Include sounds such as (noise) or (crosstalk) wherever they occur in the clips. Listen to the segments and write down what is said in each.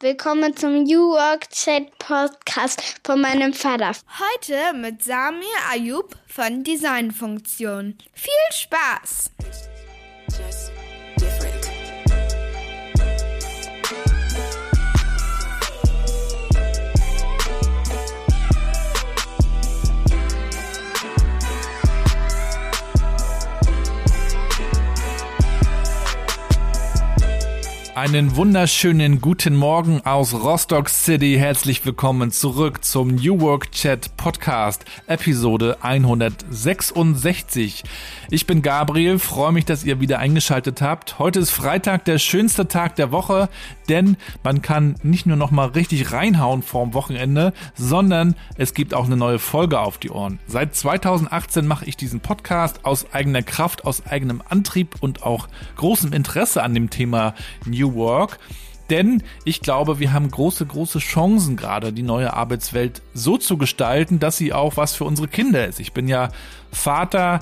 Willkommen zum New Work Chat Podcast von meinem Vater. Heute mit Samir Ayub von Designfunktion. Viel Spaß! Einen wunderschönen guten Morgen aus Rostock City. Herzlich willkommen zurück zum New Work Chat Podcast, Episode 166. Ich bin Gabriel, freue mich, dass ihr wieder eingeschaltet habt. Heute ist Freitag, der schönste Tag der Woche, denn man kann nicht nur noch mal richtig reinhauen vorm Wochenende, sondern es gibt auch eine neue Folge auf die Ohren. Seit 2018 mache ich diesen Podcast aus eigener Kraft, aus eigenem Antrieb und auch großem Interesse an dem Thema New New Work. Denn ich glaube, wir haben große, große Chancen gerade, die neue Arbeitswelt so zu gestalten, dass sie auch was für unsere Kinder ist. Ich bin ja Vater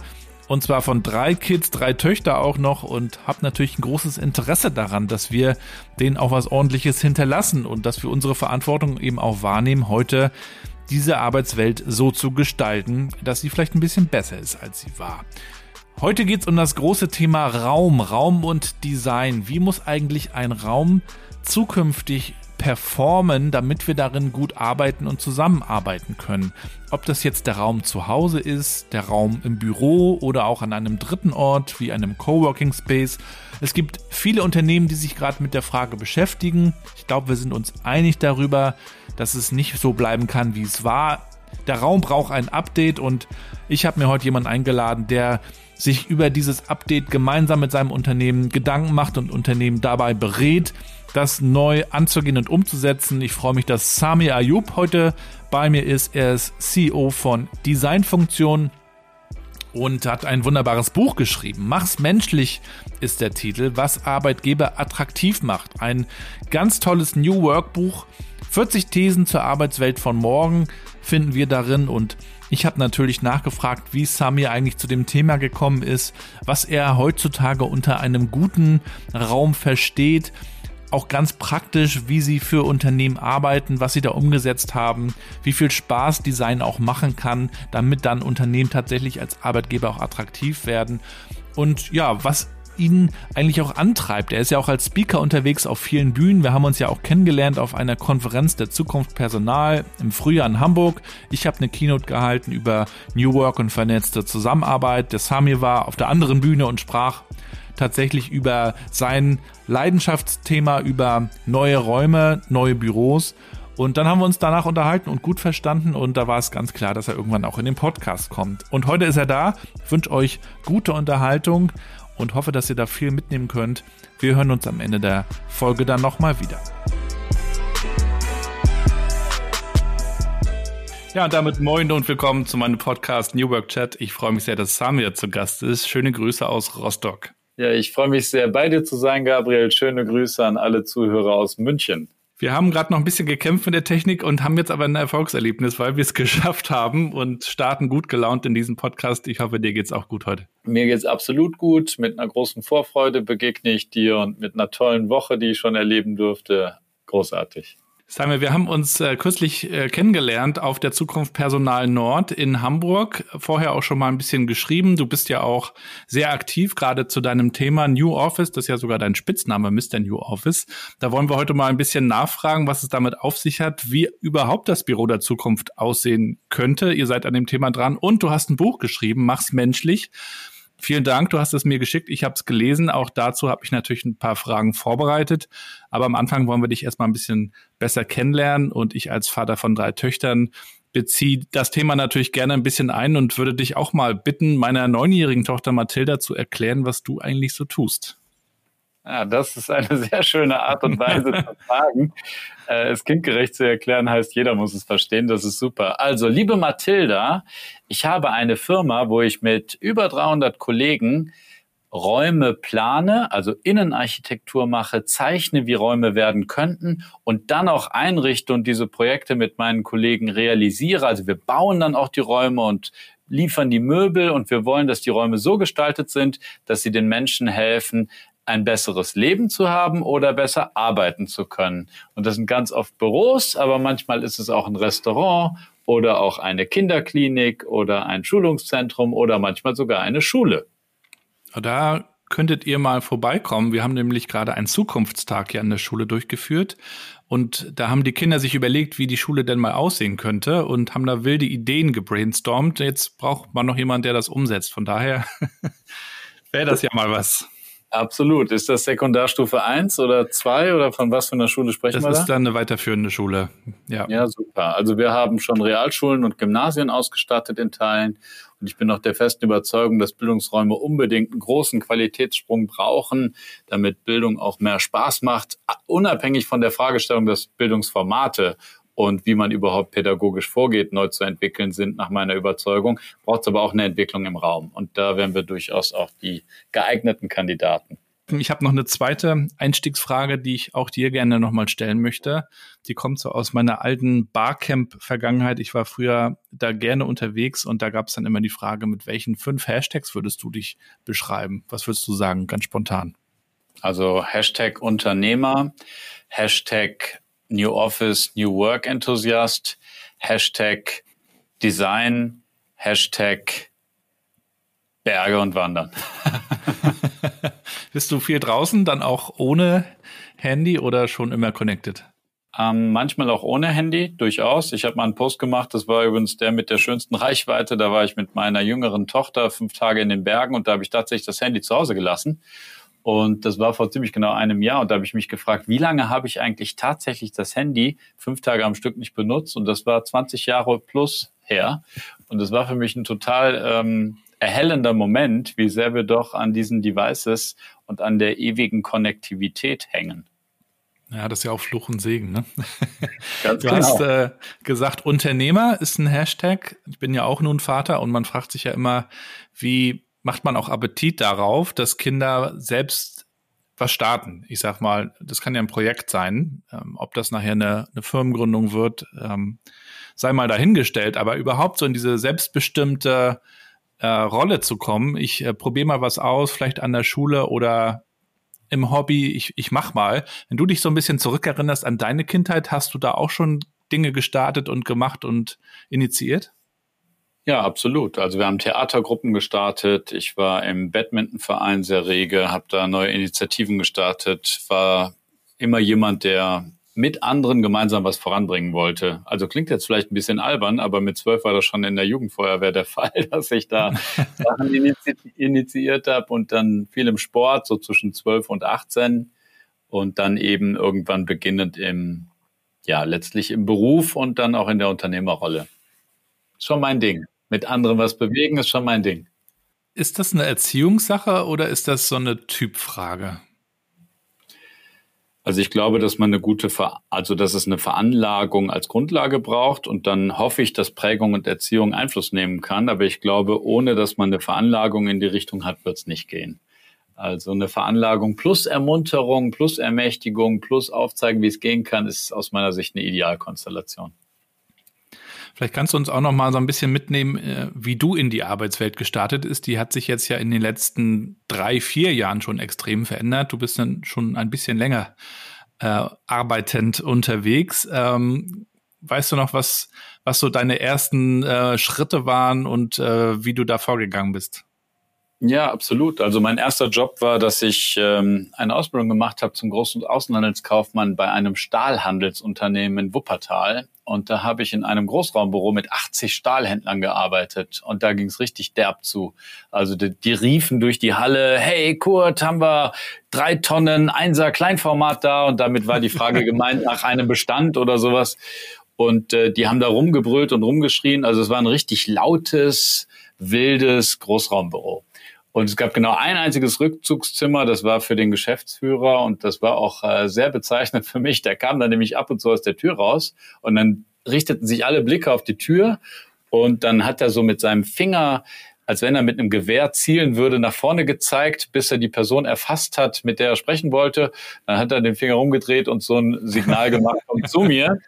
und zwar von drei Kids, drei Töchter auch noch und habe natürlich ein großes Interesse daran, dass wir denen auch was ordentliches hinterlassen und dass wir unsere Verantwortung eben auch wahrnehmen, heute diese Arbeitswelt so zu gestalten, dass sie vielleicht ein bisschen besser ist, als sie war. Heute geht es um das große Thema Raum, Raum und Design. Wie muss eigentlich ein Raum zukünftig performen, damit wir darin gut arbeiten und zusammenarbeiten können. Ob das jetzt der Raum zu Hause ist, der Raum im Büro oder auch an einem dritten Ort wie einem Coworking Space. Es gibt viele Unternehmen, die sich gerade mit der Frage beschäftigen. Ich glaube, wir sind uns einig darüber, dass es nicht so bleiben kann, wie es war. Der Raum braucht ein Update und ich habe mir heute jemanden eingeladen, der sich über dieses Update gemeinsam mit seinem Unternehmen Gedanken macht und Unternehmen dabei berät, das neu anzugehen und umzusetzen. Ich freue mich, dass Sami Ayub heute bei mir ist. Er ist CEO von Designfunktion und hat ein wunderbares Buch geschrieben. Mach's menschlich ist der Titel, was Arbeitgeber attraktiv macht. Ein ganz tolles New Work Buch. 40 Thesen zur Arbeitswelt von morgen finden wir darin und ich habe natürlich nachgefragt, wie Samir eigentlich zu dem Thema gekommen ist, was er heutzutage unter einem guten Raum versteht, auch ganz praktisch, wie sie für Unternehmen arbeiten, was sie da umgesetzt haben, wie viel Spaß Design auch machen kann, damit dann Unternehmen tatsächlich als Arbeitgeber auch attraktiv werden. Und ja, was ihn eigentlich auch antreibt. Er ist ja auch als Speaker unterwegs auf vielen Bühnen. Wir haben uns ja auch kennengelernt auf einer Konferenz der Zukunft Personal im Frühjahr in Hamburg. Ich habe eine Keynote gehalten über New Work und vernetzte Zusammenarbeit. Der Sami war auf der anderen Bühne und sprach tatsächlich über sein Leidenschaftsthema, über neue Räume, neue Büros. Und dann haben wir uns danach unterhalten und gut verstanden und da war es ganz klar, dass er irgendwann auch in den Podcast kommt. Und heute ist er da. Ich wünsche euch gute Unterhaltung und hoffe, dass ihr da viel mitnehmen könnt. Wir hören uns am Ende der Folge dann nochmal wieder. Ja, und damit moin und willkommen zu meinem Podcast New Work Chat. Ich freue mich sehr, dass Samir zu Gast ist. Schöne Grüße aus Rostock. Ja, ich freue mich sehr, bei dir zu sein, Gabriel. Schöne Grüße an alle Zuhörer aus München. Wir haben gerade noch ein bisschen gekämpft mit der Technik und haben jetzt aber ein Erfolgserlebnis, weil wir es (laughs) geschafft haben und starten gut gelaunt in diesem Podcast. Ich hoffe, dir geht's auch gut heute. Mir geht's absolut gut. Mit einer großen Vorfreude begegne ich dir und mit einer tollen Woche, die ich schon erleben durfte. Großartig. Sagen wir haben uns äh, kürzlich äh, kennengelernt auf der Zukunft Personal Nord in Hamburg. Vorher auch schon mal ein bisschen geschrieben. Du bist ja auch sehr aktiv, gerade zu deinem Thema New Office. Das ist ja sogar dein Spitzname, Mr. New Office. Da wollen wir heute mal ein bisschen nachfragen, was es damit auf sich hat, wie überhaupt das Büro der Zukunft aussehen könnte. Ihr seid an dem Thema dran und du hast ein Buch geschrieben, Mach's menschlich. Vielen Dank, du hast es mir geschickt. Ich habe es gelesen. Auch dazu habe ich natürlich ein paar Fragen vorbereitet. Aber am Anfang wollen wir dich erstmal ein bisschen besser kennenlernen. Und ich als Vater von drei Töchtern beziehe das Thema natürlich gerne ein bisschen ein und würde dich auch mal bitten, meiner neunjährigen Tochter Mathilda zu erklären, was du eigentlich so tust. Ja, das ist eine (laughs) sehr schöne Art und Weise zu (laughs) fragen. Äh, es kindgerecht zu erklären heißt, jeder muss es verstehen. Das ist super. Also, liebe Mathilda, ich habe eine Firma, wo ich mit über 300 Kollegen Räume plane, also Innenarchitektur mache, zeichne, wie Räume werden könnten und dann auch einrichte und diese Projekte mit meinen Kollegen realisiere. Also wir bauen dann auch die Räume und liefern die Möbel und wir wollen, dass die Räume so gestaltet sind, dass sie den Menschen helfen, ein besseres Leben zu haben oder besser arbeiten zu können. Und das sind ganz oft Büros, aber manchmal ist es auch ein Restaurant oder auch eine Kinderklinik oder ein Schulungszentrum oder manchmal sogar eine Schule. Da könntet ihr mal vorbeikommen. Wir haben nämlich gerade einen Zukunftstag hier an der Schule durchgeführt. Und da haben die Kinder sich überlegt, wie die Schule denn mal aussehen könnte und haben da wilde Ideen gebrainstormt. Jetzt braucht man noch jemanden, der das umsetzt. Von daher (laughs) wäre das ja mal was. Absolut. Ist das Sekundarstufe 1 oder 2 oder von was für einer Schule sprechen das wir? Das ist dann eine weiterführende Schule. Ja. ja, super. Also wir haben schon Realschulen und Gymnasien ausgestattet in Teilen. Und ich bin noch der festen Überzeugung, dass Bildungsräume unbedingt einen großen Qualitätssprung brauchen, damit Bildung auch mehr Spaß macht, unabhängig von der Fragestellung, dass Bildungsformate und wie man überhaupt pädagogisch vorgeht, neu zu entwickeln sind, nach meiner Überzeugung, braucht es aber auch eine Entwicklung im Raum. Und da wären wir durchaus auch die geeigneten Kandidaten. Ich habe noch eine zweite Einstiegsfrage, die ich auch dir gerne nochmal stellen möchte. Die kommt so aus meiner alten Barcamp-Vergangenheit. Ich war früher da gerne unterwegs und da gab es dann immer die Frage, mit welchen fünf Hashtags würdest du dich beschreiben? Was würdest du sagen, ganz spontan? Also Hashtag Unternehmer, Hashtag New Office, New Work Enthusiast, Hashtag Design, Hashtag Berge und Wandern. (laughs) Bist du viel draußen, dann auch ohne Handy oder schon immer connected? Ähm, manchmal auch ohne Handy, durchaus. Ich habe mal einen Post gemacht, das war übrigens der mit der schönsten (laughs) Reichweite. Da war ich mit meiner jüngeren Tochter fünf Tage in den Bergen und da habe ich tatsächlich das Handy zu Hause gelassen und das war vor ziemlich genau einem Jahr. Und da habe ich mich gefragt, wie lange habe ich eigentlich tatsächlich das Handy fünf Tage am Stück nicht benutzt? Und das war 20 Jahre plus her. Und das war für mich ein total ähm, erhellender Moment, wie sehr wir doch an diesen Devices und an der ewigen Konnektivität hängen. Ja, das ist ja auch Fluch und Segen. Ne? (laughs) Ganz du genau. hast äh, gesagt, Unternehmer ist ein Hashtag. Ich bin ja auch nun Vater und man fragt sich ja immer, wie macht man auch Appetit darauf, dass Kinder selbst was starten. Ich sag mal, das kann ja ein Projekt sein, ähm, ob das nachher eine, eine Firmengründung wird, ähm, sei mal dahingestellt, aber überhaupt so in diese selbstbestimmte äh, Rolle zu kommen. Ich äh, probiere mal was aus, vielleicht an der Schule oder im Hobby, ich, ich mach mal. Wenn du dich so ein bisschen zurückerinnerst an deine Kindheit, hast du da auch schon Dinge gestartet und gemacht und initiiert? Ja, absolut. Also wir haben Theatergruppen gestartet. Ich war im Badmintonverein sehr rege, habe da neue Initiativen gestartet, war immer jemand, der mit anderen gemeinsam was voranbringen wollte. Also klingt jetzt vielleicht ein bisschen albern, aber mit zwölf war das schon in der Jugendfeuerwehr der (laughs) Fall, dass ich da Sachen inizi initiiert habe und dann viel im Sport, so zwischen zwölf und 18 und dann eben irgendwann beginnend im, ja, letztlich im Beruf und dann auch in der Unternehmerrolle. Schon mein Ding mit anderen was bewegen, ist schon mein Ding. Ist das eine Erziehungssache oder ist das so eine Typfrage? Also ich glaube, dass man eine gute, Ver also dass es eine Veranlagung als Grundlage braucht und dann hoffe ich, dass Prägung und Erziehung Einfluss nehmen kann. Aber ich glaube, ohne dass man eine Veranlagung in die Richtung hat, wird es nicht gehen. Also eine Veranlagung plus Ermunterung, plus Ermächtigung, plus Aufzeigen, wie es gehen kann, ist aus meiner Sicht eine Idealkonstellation. Vielleicht kannst du uns auch noch mal so ein bisschen mitnehmen, äh, wie du in die Arbeitswelt gestartet ist. Die hat sich jetzt ja in den letzten drei, vier Jahren schon extrem verändert. Du bist dann schon ein bisschen länger äh, arbeitend unterwegs. Ähm, weißt du noch, was, was so deine ersten äh, Schritte waren und äh, wie du da vorgegangen bist? Ja, absolut. Also mein erster Job war, dass ich ähm, eine Ausbildung gemacht habe zum großen Außenhandelskaufmann bei einem Stahlhandelsunternehmen in Wuppertal. Und da habe ich in einem Großraumbüro mit 80 Stahlhändlern gearbeitet. Und da ging es richtig derb zu. Also die, die, riefen durch die Halle, hey Kurt, haben wir drei Tonnen Einser Kleinformat da. Und damit war die Frage (laughs) gemeint nach einem Bestand oder sowas. Und äh, die haben da rumgebrüllt und rumgeschrien. Also es war ein richtig lautes, wildes Großraumbüro. Und es gab genau ein einziges Rückzugszimmer, das war für den Geschäftsführer und das war auch äh, sehr bezeichnend für mich. Der kam dann nämlich ab und zu aus der Tür raus und dann richteten sich alle Blicke auf die Tür und dann hat er so mit seinem Finger als wenn er mit einem Gewehr zielen würde, nach vorne gezeigt, bis er die Person erfasst hat, mit der er sprechen wollte. Dann hat er den Finger rumgedreht und so ein Signal gemacht, komm zu mir.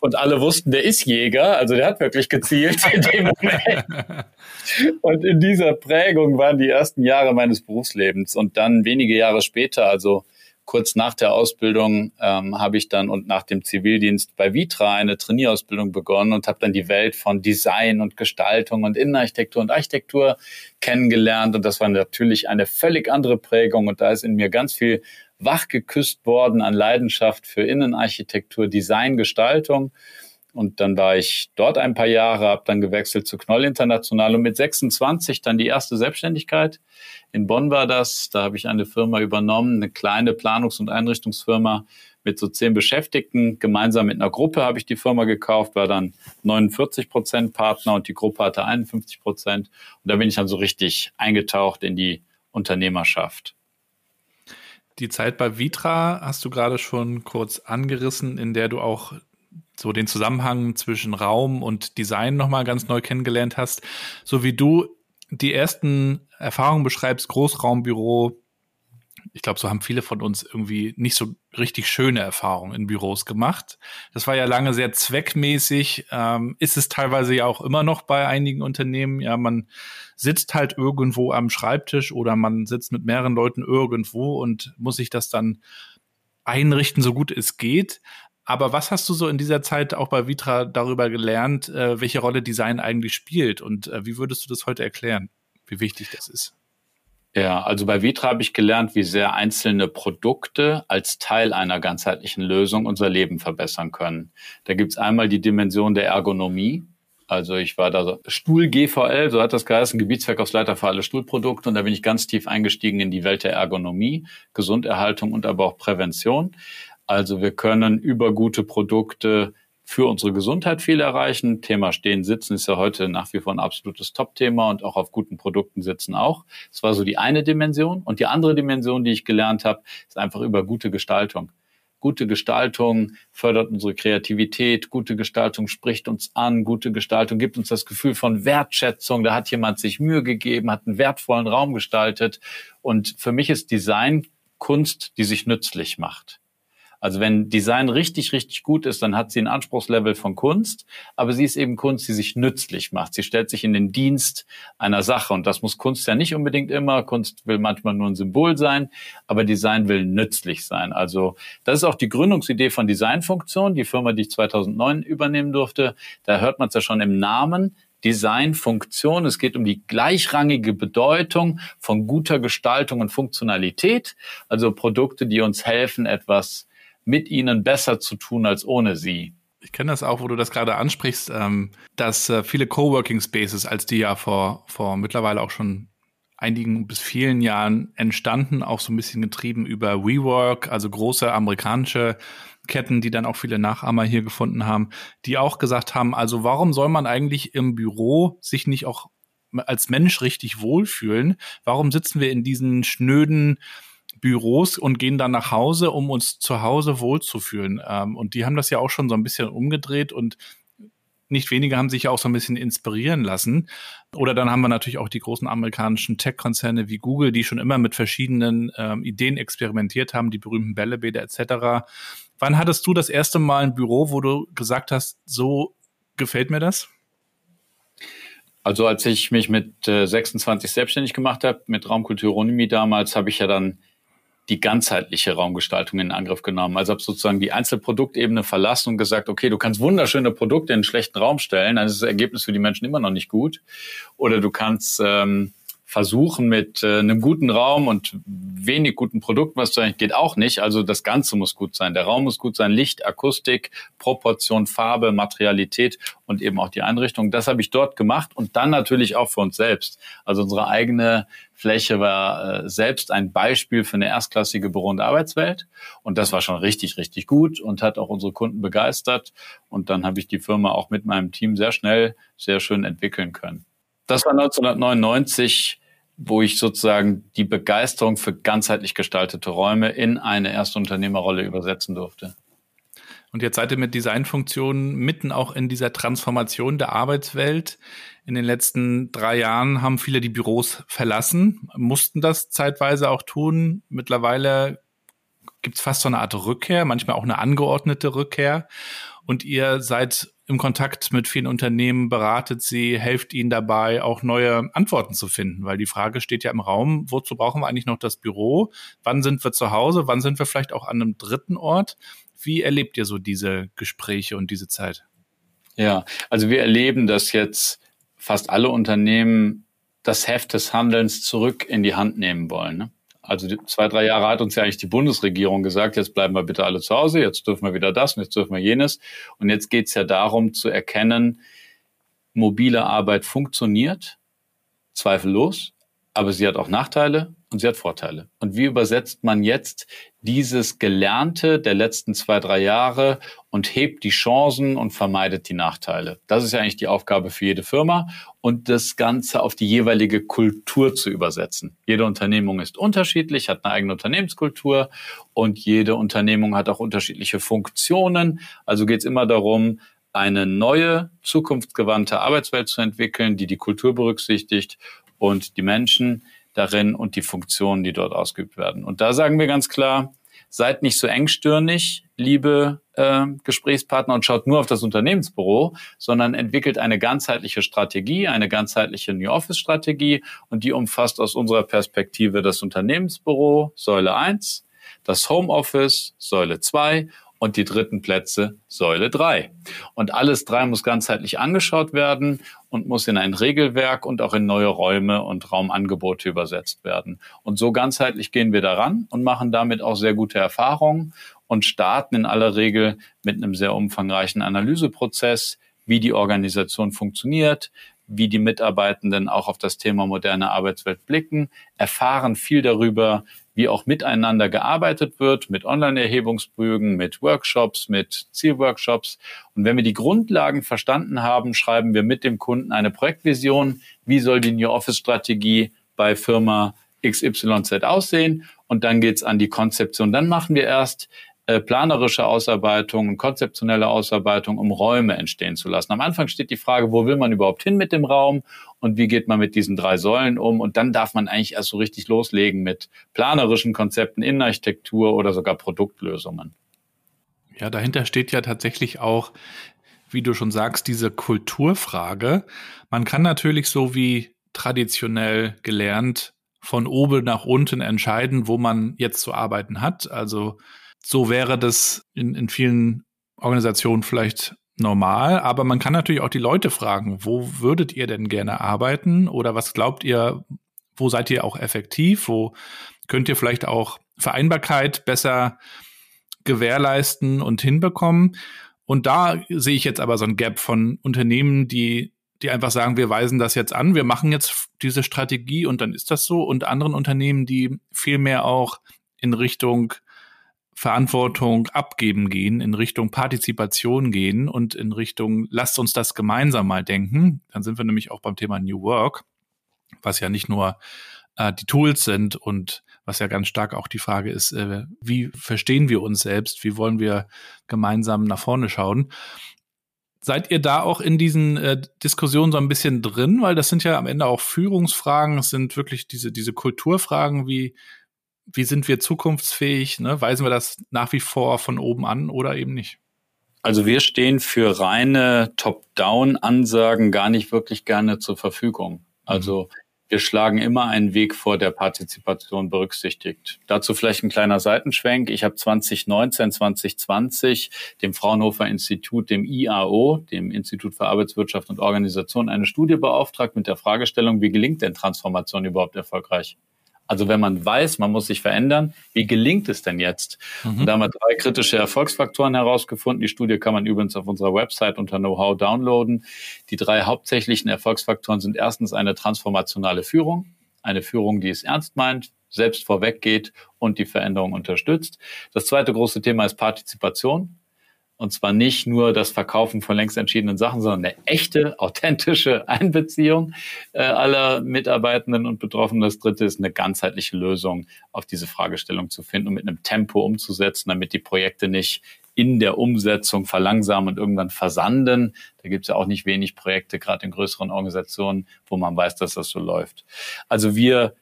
Und alle wussten, der ist Jäger, also der hat wirklich gezielt in dem Moment. Und in dieser Prägung waren die ersten Jahre meines Berufslebens. Und dann wenige Jahre später, also kurz nach der Ausbildung ähm, habe ich dann und nach dem Zivildienst bei Vitra eine Trainierausbildung begonnen und habe dann die Welt von Design und Gestaltung und Innenarchitektur und Architektur kennengelernt. Und das war natürlich eine völlig andere Prägung. Und da ist in mir ganz viel wachgeküsst worden an Leidenschaft für Innenarchitektur, Design, Gestaltung. Und dann war ich dort ein paar Jahre, habe dann gewechselt zu Knoll International und mit 26 dann die erste Selbstständigkeit. In Bonn war das. Da habe ich eine Firma übernommen, eine kleine Planungs- und Einrichtungsfirma mit so zehn Beschäftigten. Gemeinsam mit einer Gruppe habe ich die Firma gekauft, war dann 49 Prozent Partner und die Gruppe hatte 51 Prozent. Und da bin ich dann so richtig eingetaucht in die Unternehmerschaft. Die Zeit bei Vitra hast du gerade schon kurz angerissen, in der du auch so den Zusammenhang zwischen Raum und Design nochmal ganz neu kennengelernt hast. So wie du die ersten Erfahrungen beschreibst, Großraumbüro, ich glaube, so haben viele von uns irgendwie nicht so richtig schöne Erfahrungen in Büros gemacht. Das war ja lange sehr zweckmäßig, ähm, ist es teilweise ja auch immer noch bei einigen Unternehmen. Ja, man sitzt halt irgendwo am Schreibtisch oder man sitzt mit mehreren Leuten irgendwo und muss sich das dann einrichten, so gut es geht. Aber was hast du so in dieser Zeit auch bei Vitra darüber gelernt, äh, welche Rolle Design eigentlich spielt und äh, wie würdest du das heute erklären, wie wichtig das ist? Ja, also bei Vitra habe ich gelernt, wie sehr einzelne Produkte als Teil einer ganzheitlichen Lösung unser Leben verbessern können. Da gibt's einmal die Dimension der Ergonomie. Also ich war da so Stuhl GVL, so hat das geheißen, Gebietsverkaufsleiter für alle Stuhlprodukte und da bin ich ganz tief eingestiegen in die Welt der Ergonomie, Gesunderhaltung und aber auch Prävention. Also wir können über gute Produkte für unsere Gesundheit viel erreichen. Thema Stehen, Sitzen ist ja heute nach wie vor ein absolutes Top-Thema und auch auf guten Produkten sitzen auch. Das war so die eine Dimension. Und die andere Dimension, die ich gelernt habe, ist einfach über gute Gestaltung. Gute Gestaltung fördert unsere Kreativität, gute Gestaltung spricht uns an, gute Gestaltung gibt uns das Gefühl von Wertschätzung. Da hat jemand sich Mühe gegeben, hat einen wertvollen Raum gestaltet. Und für mich ist Design Kunst, die sich nützlich macht. Also wenn Design richtig, richtig gut ist, dann hat sie ein Anspruchslevel von Kunst, aber sie ist eben Kunst, die sich nützlich macht. Sie stellt sich in den Dienst einer Sache und das muss Kunst ja nicht unbedingt immer. Kunst will manchmal nur ein Symbol sein, aber Design will nützlich sein. Also das ist auch die Gründungsidee von Designfunktion, die Firma, die ich 2009 übernehmen durfte. Da hört man es ja schon im Namen. Designfunktion. Es geht um die gleichrangige Bedeutung von guter Gestaltung und Funktionalität. Also Produkte, die uns helfen, etwas mit ihnen besser zu tun als ohne sie. Ich kenne das auch, wo du das gerade ansprichst, ähm, dass äh, viele Coworking Spaces, als die ja vor, vor mittlerweile auch schon einigen bis vielen Jahren entstanden, auch so ein bisschen getrieben über WeWork, also große amerikanische Ketten, die dann auch viele Nachahmer hier gefunden haben, die auch gesagt haben, also warum soll man eigentlich im Büro sich nicht auch als Mensch richtig wohlfühlen? Warum sitzen wir in diesen schnöden Büros und gehen dann nach Hause, um uns zu Hause wohlzufühlen. Ähm, und die haben das ja auch schon so ein bisschen umgedreht und nicht wenige haben sich ja auch so ein bisschen inspirieren lassen. Oder dann haben wir natürlich auch die großen amerikanischen Tech-Konzerne wie Google, die schon immer mit verschiedenen ähm, Ideen experimentiert haben, die berühmten Bällebäder etc. Wann hattest du das erste Mal ein Büro, wo du gesagt hast, so gefällt mir das? Also als ich mich mit äh, 26 selbstständig gemacht habe, mit Raumkultur Ronimi damals, habe ich ja dann die ganzheitliche Raumgestaltung in Angriff genommen. Also habe sozusagen die Einzelproduktebene verlassen und gesagt, okay, du kannst wunderschöne Produkte in einen schlechten Raum stellen, dann ist das Ergebnis für die Menschen immer noch nicht gut. Oder du kannst ähm, versuchen mit äh, einem guten Raum und wenig guten Produkten, was eigentlich geht, auch nicht. Also das Ganze muss gut sein. Der Raum muss gut sein, Licht, Akustik, Proportion, Farbe, Materialität und eben auch die Einrichtung. Das habe ich dort gemacht und dann natürlich auch für uns selbst. Also unsere eigene Fläche war äh, selbst ein Beispiel für eine erstklassige Büro- und Arbeitswelt. Und das war schon richtig, richtig gut und hat auch unsere Kunden begeistert. Und dann habe ich die Firma auch mit meinem Team sehr schnell, sehr schön entwickeln können. Das war 1999, wo ich sozusagen die Begeisterung für ganzheitlich gestaltete Räume in eine erste Unternehmerrolle übersetzen durfte. Und jetzt seid ihr mit Designfunktionen mitten auch in dieser Transformation der Arbeitswelt. In den letzten drei Jahren haben viele die Büros verlassen, mussten das zeitweise auch tun. Mittlerweile gibt es fast so eine Art Rückkehr, manchmal auch eine angeordnete Rückkehr. Und ihr seid im Kontakt mit vielen Unternehmen, beratet sie, helft ihnen dabei, auch neue Antworten zu finden, weil die Frage steht ja im Raum, wozu brauchen wir eigentlich noch das Büro? Wann sind wir zu Hause? Wann sind wir vielleicht auch an einem dritten Ort? Wie erlebt ihr so diese Gespräche und diese Zeit? Ja, also wir erleben, dass jetzt fast alle Unternehmen das Heft des Handelns zurück in die Hand nehmen wollen. Ne? Also zwei, drei Jahre hat uns ja eigentlich die Bundesregierung gesagt, jetzt bleiben wir bitte alle zu Hause, jetzt dürfen wir wieder das und jetzt dürfen wir jenes. Und jetzt geht es ja darum zu erkennen, mobile Arbeit funktioniert, zweifellos, aber sie hat auch Nachteile und sie hat Vorteile. Und wie übersetzt man jetzt dieses Gelernte der letzten zwei, drei Jahre und hebt die Chancen und vermeidet die Nachteile? Das ist ja eigentlich die Aufgabe für jede Firma und das Ganze auf die jeweilige Kultur zu übersetzen. Jede Unternehmung ist unterschiedlich, hat eine eigene Unternehmenskultur und jede Unternehmung hat auch unterschiedliche Funktionen. Also geht es immer darum, eine neue, zukunftsgewandte Arbeitswelt zu entwickeln, die die Kultur berücksichtigt und die Menschen darin und die Funktionen, die dort ausgeübt werden. Und da sagen wir ganz klar, seid nicht so engstirnig, liebe äh, Gesprächspartner, und schaut nur auf das Unternehmensbüro, sondern entwickelt eine ganzheitliche Strategie, eine ganzheitliche New Office-Strategie und die umfasst aus unserer Perspektive das Unternehmensbüro, Säule 1, das Homeoffice, Säule 2 und die dritten Plätze Säule 3. Und alles drei muss ganzheitlich angeschaut werden und muss in ein Regelwerk und auch in neue Räume und Raumangebote übersetzt werden. Und so ganzheitlich gehen wir daran und machen damit auch sehr gute Erfahrungen und starten in aller Regel mit einem sehr umfangreichen Analyseprozess, wie die Organisation funktioniert, wie die Mitarbeitenden auch auf das Thema moderne Arbeitswelt blicken, erfahren viel darüber, wie auch miteinander gearbeitet wird, mit Online-Erhebungsbögen, mit Workshops, mit Zielworkshops. Und wenn wir die Grundlagen verstanden haben, schreiben wir mit dem Kunden eine Projektvision, wie soll die New Office-Strategie bei Firma XYZ aussehen. Und dann geht's an die Konzeption. Dann machen wir erst planerische Ausarbeitung, konzeptionelle Ausarbeitung, um Räume entstehen zu lassen. Am Anfang steht die Frage, wo will man überhaupt hin mit dem Raum und wie geht man mit diesen drei Säulen um? Und dann darf man eigentlich erst so richtig loslegen mit planerischen Konzepten, Innenarchitektur oder sogar Produktlösungen. Ja, dahinter steht ja tatsächlich auch, wie du schon sagst, diese Kulturfrage. Man kann natürlich so wie traditionell gelernt von oben nach unten entscheiden, wo man jetzt zu arbeiten hat. Also so wäre das in, in vielen Organisationen vielleicht normal, aber man kann natürlich auch die Leute fragen, wo würdet ihr denn gerne arbeiten oder was glaubt ihr, wo seid ihr auch effektiv, wo könnt ihr vielleicht auch Vereinbarkeit besser gewährleisten und hinbekommen. Und da sehe ich jetzt aber so ein Gap von Unternehmen, die, die einfach sagen, wir weisen das jetzt an, wir machen jetzt diese Strategie und dann ist das so. Und anderen Unternehmen, die viel mehr auch in Richtung Verantwortung abgeben gehen, in Richtung Partizipation gehen und in Richtung, lasst uns das gemeinsam mal denken. Dann sind wir nämlich auch beim Thema New Work, was ja nicht nur äh, die Tools sind und was ja ganz stark auch die Frage ist, äh, wie verstehen wir uns selbst, wie wollen wir gemeinsam nach vorne schauen. Seid ihr da auch in diesen äh, Diskussionen so ein bisschen drin? Weil das sind ja am Ende auch Führungsfragen, es sind wirklich diese, diese Kulturfragen, wie, wie sind wir zukunftsfähig? Ne? Weisen wir das nach wie vor von oben an oder eben nicht? Also wir stehen für reine Top-Down-Ansagen gar nicht wirklich gerne zur Verfügung. Also mhm. wir schlagen immer einen Weg vor, der Partizipation berücksichtigt. Dazu vielleicht ein kleiner Seitenschwenk. Ich habe 2019, 2020 dem Fraunhofer Institut, dem IAO, dem Institut für Arbeitswirtschaft und Organisation, eine Studie beauftragt mit der Fragestellung, wie gelingt denn Transformation überhaupt erfolgreich? Also wenn man weiß, man muss sich verändern, wie gelingt es denn jetzt? Mhm. Und da haben wir drei kritische Erfolgsfaktoren herausgefunden. Die Studie kann man übrigens auf unserer Website unter Know-how downloaden. Die drei hauptsächlichen Erfolgsfaktoren sind erstens eine transformationale Führung, eine Führung, die es ernst meint, selbst vorweggeht und die Veränderung unterstützt. Das zweite große Thema ist Partizipation. Und zwar nicht nur das Verkaufen von längst entschiedenen Sachen, sondern eine echte, authentische (laughs) Einbeziehung äh, aller Mitarbeitenden und Betroffenen. Das dritte ist eine ganzheitliche Lösung auf diese Fragestellung zu finden und mit einem Tempo umzusetzen, damit die Projekte nicht in der Umsetzung verlangsamen und irgendwann versanden. Da gibt es ja auch nicht wenig Projekte, gerade in größeren Organisationen, wo man weiß, dass das so läuft. Also wir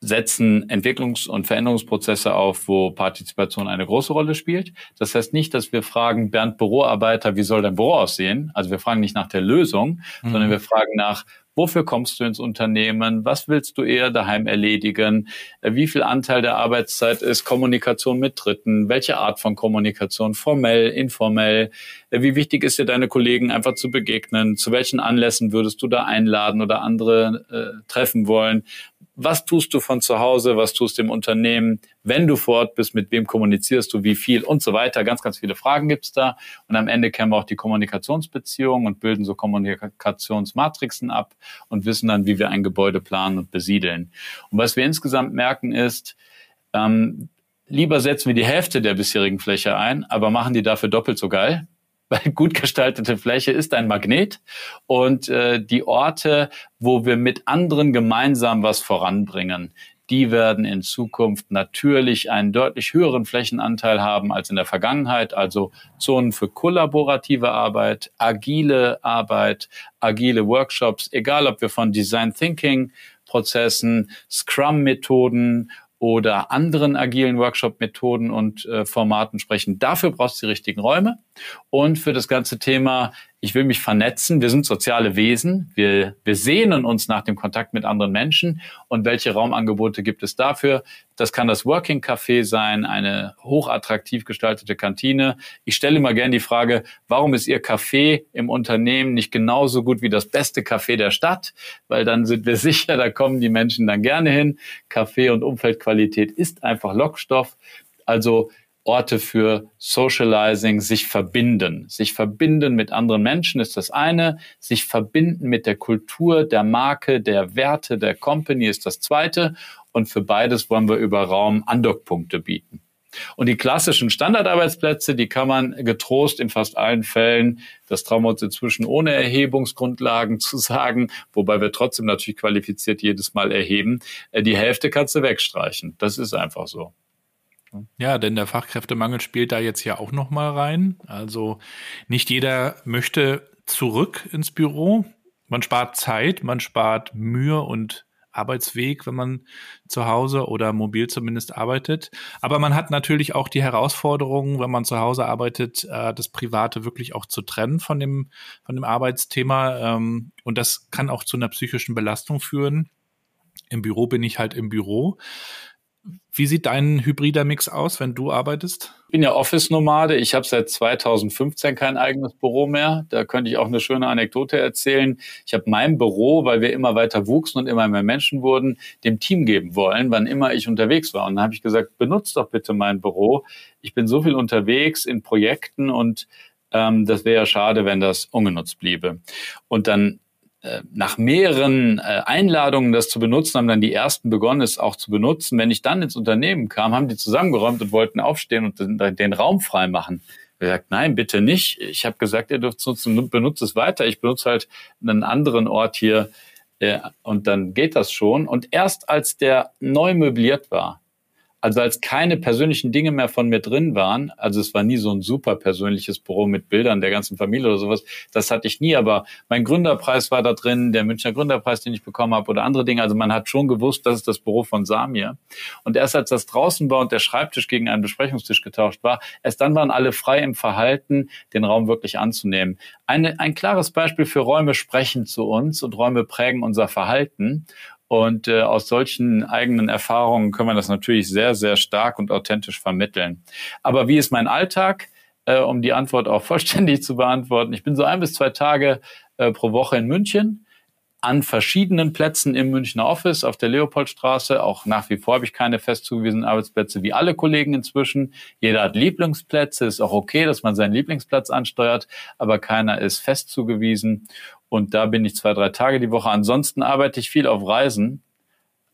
setzen Entwicklungs- und Veränderungsprozesse auf, wo Partizipation eine große Rolle spielt. Das heißt nicht, dass wir fragen, Bernd Büroarbeiter, wie soll dein Büro aussehen? Also wir fragen nicht nach der Lösung, mhm. sondern wir fragen nach, Wofür kommst du ins Unternehmen? Was willst du eher daheim erledigen? Äh, wie viel Anteil der Arbeitszeit ist Kommunikation mit Dritten? Welche Art von Kommunikation? Formell, informell? Äh, wie wichtig ist dir deine Kollegen einfach zu begegnen? Zu welchen Anlässen würdest du da einladen oder andere äh, treffen wollen? was tust du von zu Hause, was tust du im Unternehmen, wenn du vor Ort bist, mit wem kommunizierst du, wie viel und so weiter. Ganz, ganz viele Fragen gibt's da. Und am Ende kennen wir auch die Kommunikationsbeziehungen und bilden so Kommunikationsmatrixen ab und wissen dann, wie wir ein Gebäude planen und besiedeln. Und was wir insgesamt merken ist, ähm, lieber setzen wir die Hälfte der bisherigen Fläche ein, aber machen die dafür doppelt so geil (laughs) weil gut gestaltete Fläche ist ein Magnet und äh, die Orte, wo wir mit anderen gemeinsam was voranbringen, die werden in Zukunft natürlich einen deutlich höheren Flächenanteil haben als in der Vergangenheit. Also Zonen für kollaborative Arbeit, agile Arbeit, agile Workshops, egal ob wir von Design Thinking Prozessen, Scrum-Methoden oder anderen agilen Workshop-Methoden und äh, Formaten sprechen. Dafür brauchst du die richtigen Räume. Und für das ganze Thema, ich will mich vernetzen, wir sind soziale Wesen, wir, wir sehnen uns nach dem Kontakt mit anderen Menschen. Und welche Raumangebote gibt es dafür? Das kann das Working Café sein, eine hochattraktiv gestaltete Kantine. Ich stelle immer gerne die Frage, warum ist Ihr Café im Unternehmen nicht genauso gut wie das beste Café der Stadt? Weil dann sind wir (laughs) sicher, da kommen die Menschen dann gerne hin. Kaffee und Umfeldqualität ist einfach Lockstoff. Also Orte für Socializing, sich verbinden. Sich verbinden mit anderen Menschen ist das eine. Sich verbinden mit der Kultur, der Marke, der Werte der Company ist das zweite. Und für beides wollen wir über Raum Andockpunkte bieten. Und die klassischen Standardarbeitsplätze, die kann man getrost in fast allen Fällen, das trauen wir uns inzwischen ohne Erhebungsgrundlagen (laughs) zu sagen, wobei wir trotzdem natürlich qualifiziert jedes Mal erheben, äh, die Hälfte kannst du wegstreichen. Das ist einfach so. Ja, denn der Fachkräftemangel spielt da jetzt ja auch noch mal rein. Also nicht jeder möchte zurück ins Büro. Man spart Zeit, man spart Mühe und Arbeitsweg, wenn man zu Hause oder mobil zumindest arbeitet. Aber man hat natürlich auch die Herausforderung, wenn man zu Hause arbeitet, äh, das Private wirklich auch zu trennen von dem, von dem Arbeitsthema. Ähm, und das kann auch zu einer psychischen Belastung führen. Im Büro bin ich halt im Büro. Wie sieht dein hybrider Mix aus, wenn du arbeitest? Ich bin ja Office-Nomade. Ich habe seit 2015 kein eigenes Büro mehr. Da könnte ich auch eine schöne Anekdote erzählen. Ich habe mein Büro, weil wir immer weiter wuchsen und immer mehr Menschen wurden, dem Team geben wollen, wann immer ich unterwegs war. Und dann habe ich gesagt, benutzt doch bitte mein Büro. Ich bin so viel unterwegs in Projekten und ähm, das wäre ja schade, wenn das ungenutzt bliebe. Und dann nach mehreren äh, Einladungen, das zu benutzen, haben dann die ersten begonnen, es auch zu benutzen. Wenn ich dann ins Unternehmen kam, haben die zusammengeräumt und wollten aufstehen und den, den Raum freimachen. Ich gesagt, nein, bitte nicht. Ich habe gesagt, ihr dürft es nutzen, benutzt es weiter. Ich benutze halt einen anderen Ort hier äh, und dann geht das schon. Und erst als der neu möbliert war, also als keine persönlichen Dinge mehr von mir drin waren, also es war nie so ein super persönliches Büro mit Bildern der ganzen Familie oder sowas, das hatte ich nie, aber mein Gründerpreis war da drin, der Münchner Gründerpreis, den ich bekommen habe oder andere Dinge, also man hat schon gewusst, das ist das Büro von Samir. Und erst als das draußen war und der Schreibtisch gegen einen Besprechungstisch getauscht war, erst dann waren alle frei im Verhalten, den Raum wirklich anzunehmen. Eine, ein klares Beispiel für Räume sprechen zu uns und Räume prägen unser Verhalten. Und äh, aus solchen eigenen Erfahrungen können wir das natürlich sehr, sehr stark und authentisch vermitteln. Aber wie ist mein Alltag? Äh, um die Antwort auch (laughs) vollständig zu beantworten. Ich bin so ein bis zwei Tage äh, pro Woche in München an verschiedenen Plätzen im Münchner Office auf der Leopoldstraße. Auch nach wie vor habe ich keine fest zugewiesenen Arbeitsplätze wie alle Kollegen inzwischen. Jeder hat Lieblingsplätze, ist auch okay, dass man seinen Lieblingsplatz ansteuert, aber keiner ist fest zugewiesen. Und da bin ich zwei, drei Tage die Woche. Ansonsten arbeite ich viel auf Reisen.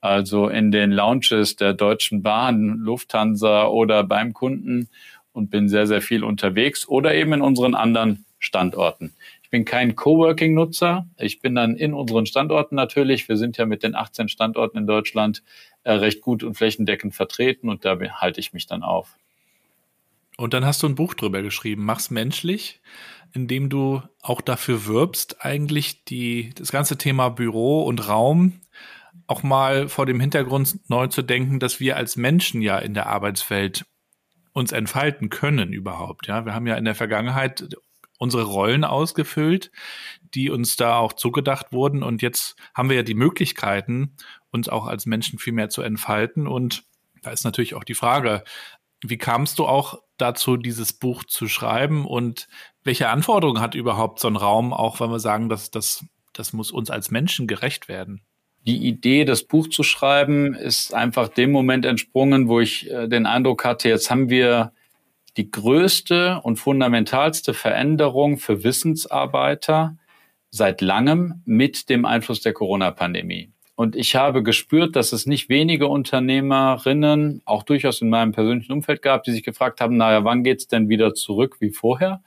Also in den Lounges der Deutschen Bahn, Lufthansa oder beim Kunden und bin sehr, sehr viel unterwegs oder eben in unseren anderen Standorten. Ich bin kein Coworking-Nutzer. Ich bin dann in unseren Standorten natürlich. Wir sind ja mit den 18 Standorten in Deutschland äh, recht gut und flächendeckend vertreten und da halte ich mich dann auf. Und dann hast du ein Buch drüber geschrieben, Mach's menschlich, in dem du auch dafür wirbst, eigentlich die, das ganze Thema Büro und Raum auch mal vor dem Hintergrund neu zu denken, dass wir als Menschen ja in der Arbeitswelt uns entfalten können überhaupt. Ja, wir haben ja in der Vergangenheit unsere Rollen ausgefüllt, die uns da auch zugedacht wurden. Und jetzt haben wir ja die Möglichkeiten, uns auch als Menschen viel mehr zu entfalten. Und da ist natürlich auch die Frage, wie kamst du auch dazu, dieses Buch zu schreiben und welche Anforderungen hat überhaupt so ein Raum, auch wenn wir sagen, dass das, das muss uns als Menschen gerecht werden? Die Idee, das Buch zu schreiben, ist einfach dem Moment entsprungen, wo ich äh, den Eindruck hatte, jetzt haben wir die größte und fundamentalste Veränderung für Wissensarbeiter seit langem mit dem Einfluss der Corona-Pandemie. Und ich habe gespürt, dass es nicht wenige Unternehmerinnen, auch durchaus in meinem persönlichen Umfeld gab, die sich gefragt haben, naja, wann geht's denn wieder zurück wie vorher?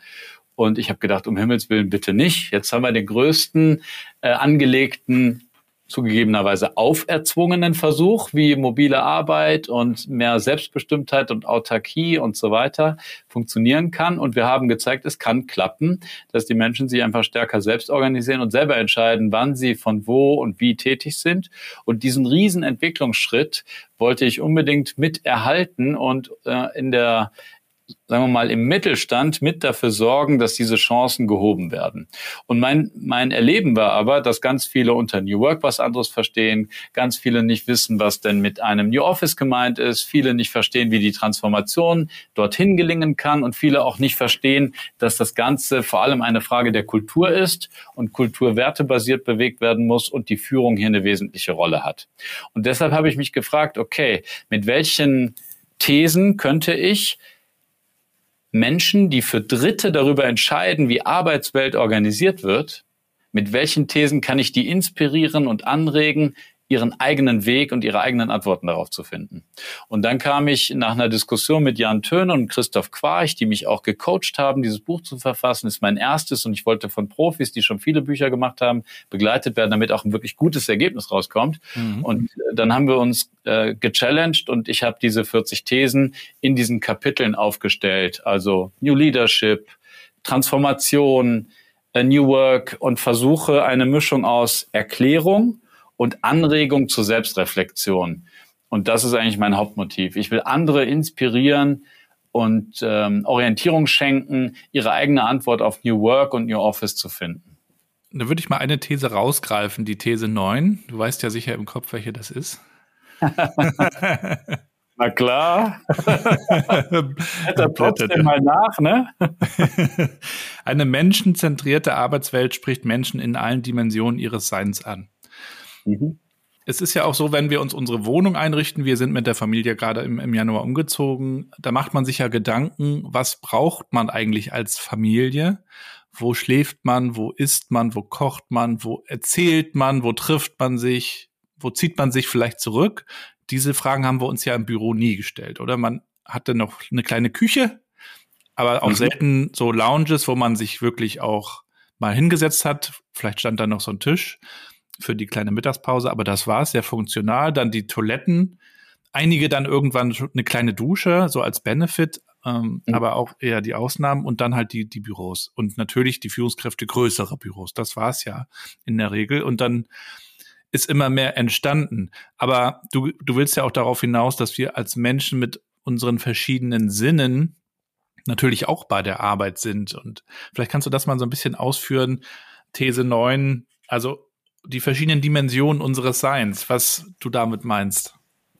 Und ich habe gedacht, um Himmels Willen bitte nicht. Jetzt haben wir den größten äh, angelegten zugegebenerweise auferzwungenen Versuch, wie mobile Arbeit und mehr Selbstbestimmtheit und Autarkie und so weiter funktionieren kann. Und wir haben gezeigt, es kann klappen, dass die Menschen sich einfach stärker selbst organisieren und selber entscheiden, wann sie von wo und wie tätig sind. Und diesen riesen Entwicklungsschritt wollte ich unbedingt mit erhalten und äh, in der sagen wir mal, im Mittelstand mit dafür sorgen, dass diese Chancen gehoben werden. Und mein, mein Erleben war aber, dass ganz viele unter New Work was anderes verstehen, ganz viele nicht wissen, was denn mit einem New Office gemeint ist, viele nicht verstehen, wie die Transformation dorthin gelingen kann und viele auch nicht verstehen, dass das Ganze vor allem eine Frage der Kultur ist und kulturwertebasiert bewegt werden muss und die Führung hier eine wesentliche Rolle hat. Und deshalb habe ich mich gefragt, okay, mit welchen Thesen könnte ich Menschen, die für Dritte darüber entscheiden, wie Arbeitswelt organisiert wird, mit welchen Thesen kann ich die inspirieren und anregen, ihren eigenen Weg und ihre eigenen Antworten darauf zu finden. Und dann kam ich nach einer Diskussion mit Jan Töne und Christoph Quarch, die mich auch gecoacht haben, dieses Buch zu verfassen. Das ist mein erstes und ich wollte von Profis, die schon viele Bücher gemacht haben, begleitet werden, damit auch ein wirklich gutes Ergebnis rauskommt. Mhm. Und äh, dann haben wir uns äh, gechallenged und ich habe diese 40 Thesen in diesen Kapiteln aufgestellt. Also New Leadership, Transformation, äh, New Work und versuche eine Mischung aus Erklärung, und Anregung zur Selbstreflexion. Und das ist eigentlich mein Hauptmotiv. Ich will andere inspirieren und ähm, Orientierung schenken, ihre eigene Antwort auf New Work und New Office zu finden. Da würde ich mal eine These rausgreifen, die These 9. Du weißt ja sicher im Kopf, welche das ist. (laughs) Na klar. da trotzdem mal nach, ne? (laughs) Eine menschenzentrierte Arbeitswelt spricht Menschen in allen Dimensionen ihres Seins an. Mhm. Es ist ja auch so, wenn wir uns unsere Wohnung einrichten, wir sind mit der Familie gerade im, im, Januar umgezogen, da macht man sich ja Gedanken, was braucht man eigentlich als Familie? Wo schläft man? Wo isst man? Wo kocht man? Wo erzählt man? Wo trifft man sich? Wo zieht man sich vielleicht zurück? Diese Fragen haben wir uns ja im Büro nie gestellt, oder? Man hatte noch eine kleine Küche, aber auch mhm. selten so Lounges, wo man sich wirklich auch mal hingesetzt hat. Vielleicht stand da noch so ein Tisch für die kleine Mittagspause, aber das war sehr funktional. Dann die Toiletten, einige dann irgendwann eine kleine Dusche, so als Benefit, ähm, mhm. aber auch eher die Ausnahmen und dann halt die, die Büros. Und natürlich die Führungskräfte größere Büros. Das war es ja in der Regel. Und dann ist immer mehr entstanden. Aber du, du willst ja auch darauf hinaus, dass wir als Menschen mit unseren verschiedenen Sinnen natürlich auch bei der Arbeit sind. Und vielleicht kannst du das mal so ein bisschen ausführen. These 9, also die verschiedenen Dimensionen unseres Seins, was du damit meinst.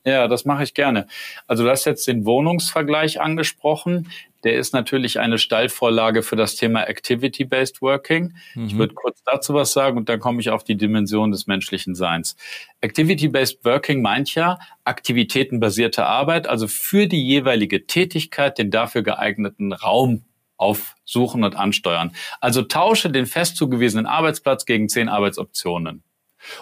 Ja, das mache ich gerne. Also du hast jetzt den Wohnungsvergleich angesprochen. Der ist natürlich eine Steilvorlage für das Thema Activity-Based Working. Mhm. Ich würde kurz dazu was sagen und dann komme ich auf die Dimension des menschlichen Seins. Activity-Based Working meint ja aktivitätenbasierte Arbeit, also für die jeweilige Tätigkeit den dafür geeigneten Raum aufsuchen und ansteuern. Also tausche den fest zugewiesenen Arbeitsplatz gegen zehn Arbeitsoptionen.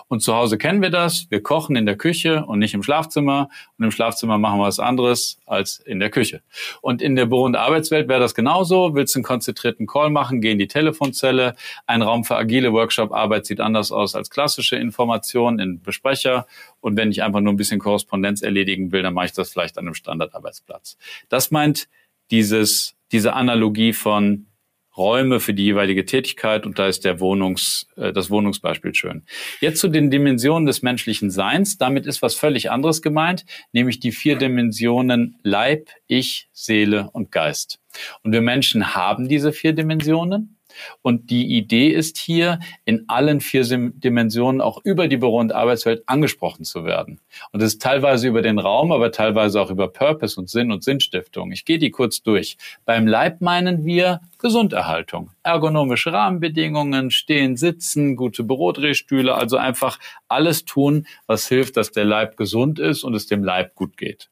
Und zu Hause kennen wir das. Wir kochen in der Küche und nicht im Schlafzimmer. Und im Schlafzimmer machen wir was anderes als in der Küche. Und in der Büro- und Arbeitswelt wäre das genauso. Willst du einen konzentrierten Call machen, geh in die Telefonzelle. Ein Raum für agile Workshop-Arbeit sieht anders aus als klassische Informationen in Besprecher. Und wenn ich einfach nur ein bisschen Korrespondenz erledigen will, dann mache ich das vielleicht an einem Standardarbeitsplatz. Das meint dieses, diese Analogie von Räume für die jeweilige Tätigkeit und da ist der Wohnungs, äh, das Wohnungsbeispiel schön. Jetzt zu den Dimensionen des menschlichen Seins. Damit ist was völlig anderes gemeint, nämlich die vier Dimensionen Leib, Ich, Seele und Geist. Und wir Menschen haben diese vier Dimensionen. Und die Idee ist hier, in allen vier Dimensionen auch über die Büro- und Arbeitswelt angesprochen zu werden. Und das ist teilweise über den Raum, aber teilweise auch über Purpose und Sinn und Sinnstiftung. Ich gehe die kurz durch. Beim Leib meinen wir Gesunderhaltung, ergonomische Rahmenbedingungen, stehen, sitzen, gute Bürodrehstühle, also einfach alles tun, was hilft, dass der Leib gesund ist und es dem Leib gut geht.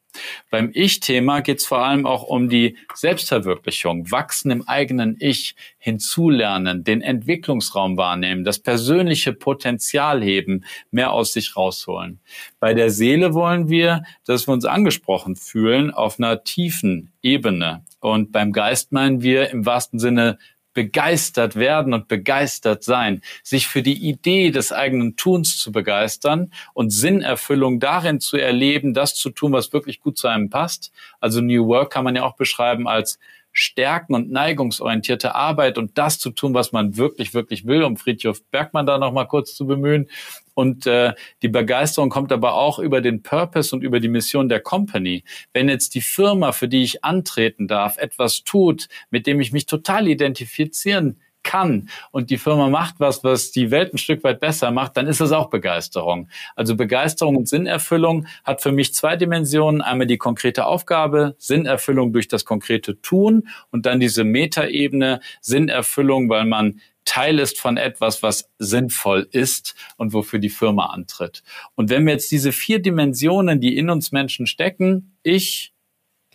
Beim Ich-Thema geht es vor allem auch um die Selbstverwirklichung, wachsen im eigenen Ich, hinzulernen, den Entwicklungsraum wahrnehmen, das persönliche Potenzial heben, mehr aus sich rausholen. Bei der Seele wollen wir, dass wir uns angesprochen fühlen auf einer tiefen Ebene. Und beim Geist meinen wir im wahrsten Sinne begeistert werden und begeistert sein, sich für die Idee des eigenen Tuns zu begeistern und Sinnerfüllung darin zu erleben, das zu tun, was wirklich gut zu einem passt. Also New Work kann man ja auch beschreiben als stärken- und neigungsorientierte Arbeit und das zu tun, was man wirklich, wirklich will, um Friedhof Bergmann da noch mal kurz zu bemühen. Und äh, die Begeisterung kommt aber auch über den Purpose und über die Mission der Company. Wenn jetzt die Firma, für die ich antreten darf, etwas tut, mit dem ich mich total identifizieren kann und die Firma macht was, was die Welt ein Stück weit besser macht, dann ist das auch Begeisterung. Also Begeisterung und Sinnerfüllung hat für mich zwei Dimensionen. Einmal die konkrete Aufgabe, Sinnerfüllung durch das konkrete Tun und dann diese Metaebene, Sinnerfüllung, weil man Teil ist von etwas, was sinnvoll ist und wofür die Firma antritt. Und wenn wir jetzt diese vier Dimensionen, die in uns Menschen stecken, ich,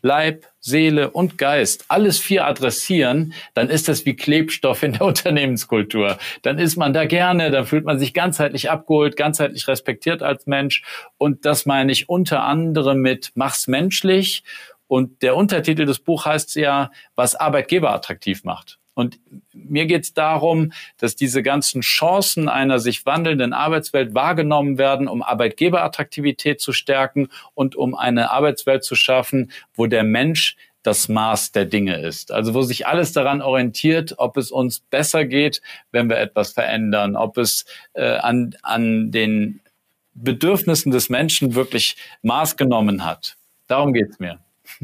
Leib, Seele und Geist, alles vier adressieren, dann ist das wie Klebstoff in der (laughs) Unternehmenskultur. Dann ist man da gerne, dann fühlt man sich ganzheitlich abgeholt, ganzheitlich respektiert als Mensch. Und das meine ich unter anderem mit Mach's menschlich. Und der Untertitel des Buchs heißt ja, was Arbeitgeber attraktiv macht. Und mir geht es darum, dass diese ganzen Chancen einer sich wandelnden Arbeitswelt wahrgenommen werden, um Arbeitgeberattraktivität zu stärken und um eine Arbeitswelt zu schaffen, wo der Mensch das Maß der Dinge ist. Also wo sich alles daran orientiert, ob es uns besser geht, wenn wir etwas verändern, ob es äh, an, an den Bedürfnissen des Menschen wirklich Maß genommen hat. Darum geht's mir.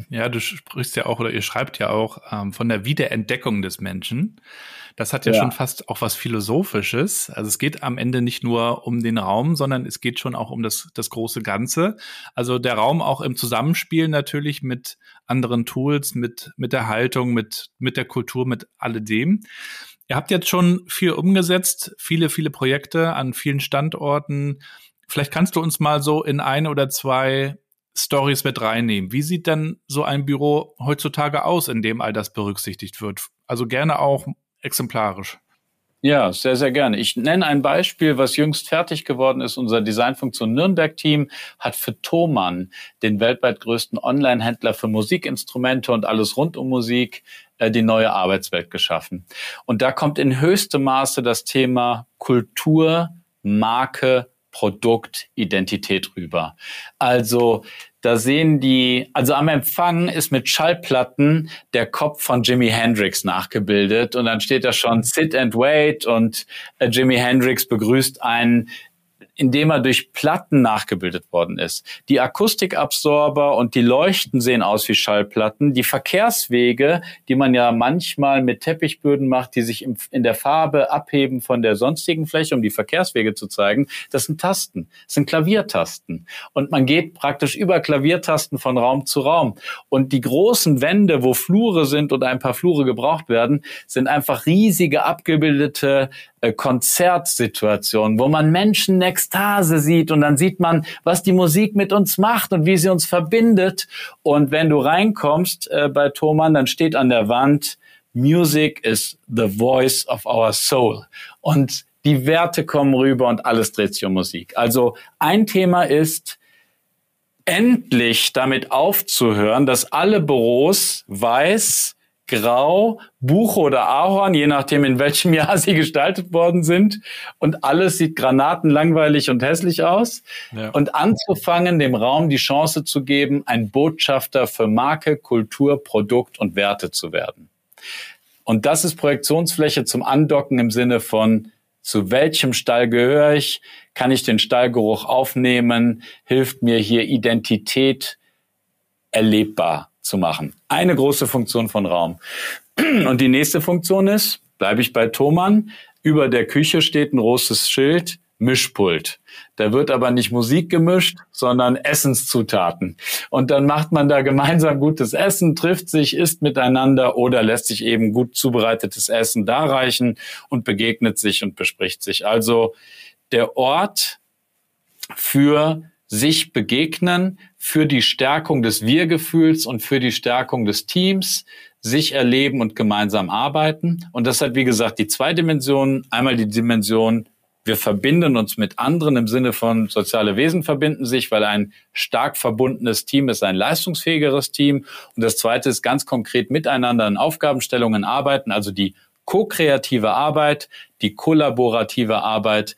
Ja, du sprichst ja auch oder ihr schreibt ja auch ähm, von der Wiederentdeckung des Menschen. Das hat ja, ja, schon fast auch was Philosophisches. Also es geht am Ende nicht nur um den Raum, sondern es geht schon auch um das, das große Ganze. Also der Raum auch im Zusammenspiel natürlich mit anderen Tools, mit, mit der Haltung, mit, mit der Kultur, mit alledem. Ihr habt jetzt schon viel umgesetzt, viele, viele Projekte an vielen Standorten. Vielleicht kannst du uns mal so in ein oder zwei Stories mit reinnehmen. Wie sieht denn so ein Büro heutzutage aus, in dem all das berücksichtigt wird? Also gerne auch exemplarisch. Ja, sehr, sehr gerne. Ich nenne ein Beispiel, was jüngst fertig geworden ist. Unser Designfunktion Nürnberg-Team hat für Thomann, den weltweit größten Online-Händler für Musikinstrumente und alles rund um Musik, äh, die neue Arbeitswelt geschaffen. Und da kommt in höchstem Maße das Thema Kultur, Marke, Produkt, Identität rüber. Also da sehen die, also am Empfang ist mit Schallplatten der Kopf von Jimi Hendrix nachgebildet und dann steht da schon Sit and Wait und äh, Jimi Hendrix begrüßt einen indem er durch Platten nachgebildet worden ist. Die Akustikabsorber und die Leuchten sehen aus wie Schallplatten. Die Verkehrswege, die man ja manchmal mit Teppichböden macht, die sich in der Farbe abheben von der sonstigen Fläche, um die Verkehrswege zu zeigen, das sind Tasten, das sind Klaviertasten. Und man geht praktisch über Klaviertasten von Raum zu Raum. Und die großen Wände, wo Flure sind und ein paar Flure gebraucht werden, sind einfach riesige abgebildete äh, Konzertsituationen, wo man Menschen in Ekstase sieht und dann sieht man, was die Musik mit uns macht und wie sie uns verbindet. Und wenn du reinkommst äh, bei Thomann, dann steht an der Wand, Music is the voice of our soul. Und die Werte kommen rüber und alles dreht sich um Musik. Also ein Thema ist, endlich damit aufzuhören, dass alle Büros weiß, grau, Buche oder Ahorn, je nachdem in welchem (laughs) Jahr sie gestaltet worden sind. Und alles sieht granatenlangweilig und hässlich aus. Ja. Und anzufangen, dem Raum die Chance zu geben, ein Botschafter für Marke, Kultur, Produkt und Werte zu werden. Und das ist Projektionsfläche zum Andocken im Sinne von, zu welchem Stall gehöre ich? Kann ich den Stallgeruch aufnehmen? Hilft mir hier Identität erlebbar zu machen. Eine große Funktion von Raum. (clears throat) Und die nächste Funktion ist, bleibe ich bei Thomann, über der Küche steht ein großes Schild, Mischpult. Da wird aber nicht Musik gemischt, sondern Essenszutaten. Und dann macht man da gemeinsam gutes Essen, trifft sich, isst miteinander oder lässt sich eben gut zubereitetes Essen darreichen und begegnet sich und bespricht sich. Also der Ort für sich begegnen für die Stärkung des Wir-Gefühls und für die Stärkung des Teams, sich erleben und gemeinsam arbeiten. Und das hat, wie gesagt, die zwei Dimensionen. Einmal die Dimension, wir verbinden uns mit anderen im Sinne von soziale Wesen verbinden sich, weil ein stark verbundenes Team ist ein leistungsfähigeres Team. Und das zweite ist ganz konkret miteinander in Aufgabenstellungen arbeiten, also die ko-kreative Arbeit, die kollaborative Arbeit,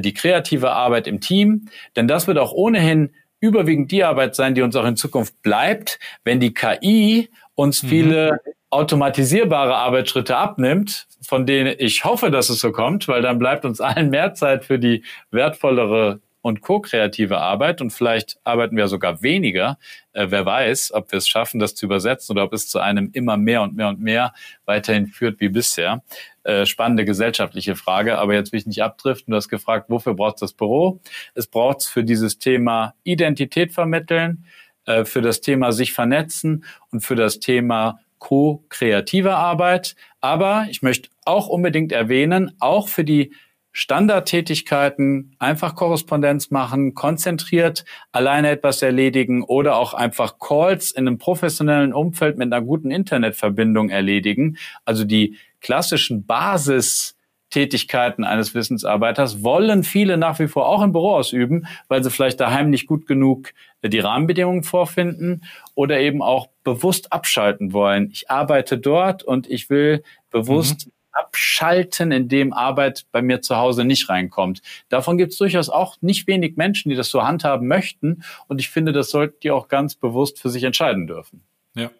die kreative Arbeit im Team, denn das wird auch ohnehin überwiegend die Arbeit sein, die uns auch in Zukunft bleibt, wenn die KI uns mhm. viele automatisierbare Arbeitsschritte abnimmt, von denen ich hoffe, dass es so kommt, weil dann bleibt uns allen mehr Zeit für die wertvollere und ko-kreative Arbeit und vielleicht arbeiten wir sogar weniger. Äh, wer weiß, ob wir es schaffen, das zu übersetzen oder ob es zu einem immer mehr und mehr und mehr weiterhin führt wie bisher. Äh, spannende gesellschaftliche Frage, aber jetzt will ich nicht abdriften. Du hast gefragt, wofür braucht das Büro? Es braucht es für dieses Thema Identität vermitteln, äh, für das Thema sich vernetzen und für das Thema ko-kreative Arbeit. Aber ich möchte auch unbedingt erwähnen, auch für die Standardtätigkeiten, einfach Korrespondenz machen, konzentriert alleine etwas erledigen oder auch einfach Calls in einem professionellen Umfeld mit einer guten Internetverbindung erledigen. Also die klassischen Basistätigkeiten eines Wissensarbeiters wollen viele nach wie vor auch im Büro ausüben, weil sie vielleicht daheim nicht gut genug die Rahmenbedingungen vorfinden oder eben auch bewusst abschalten wollen. Ich arbeite dort und ich will bewusst mhm abschalten, in dem Arbeit bei mir zu Hause nicht reinkommt. Davon gibt es durchaus auch nicht wenig Menschen, die das so handhaben möchten. Und ich finde, das sollten die auch ganz bewusst für sich entscheiden dürfen. Ja.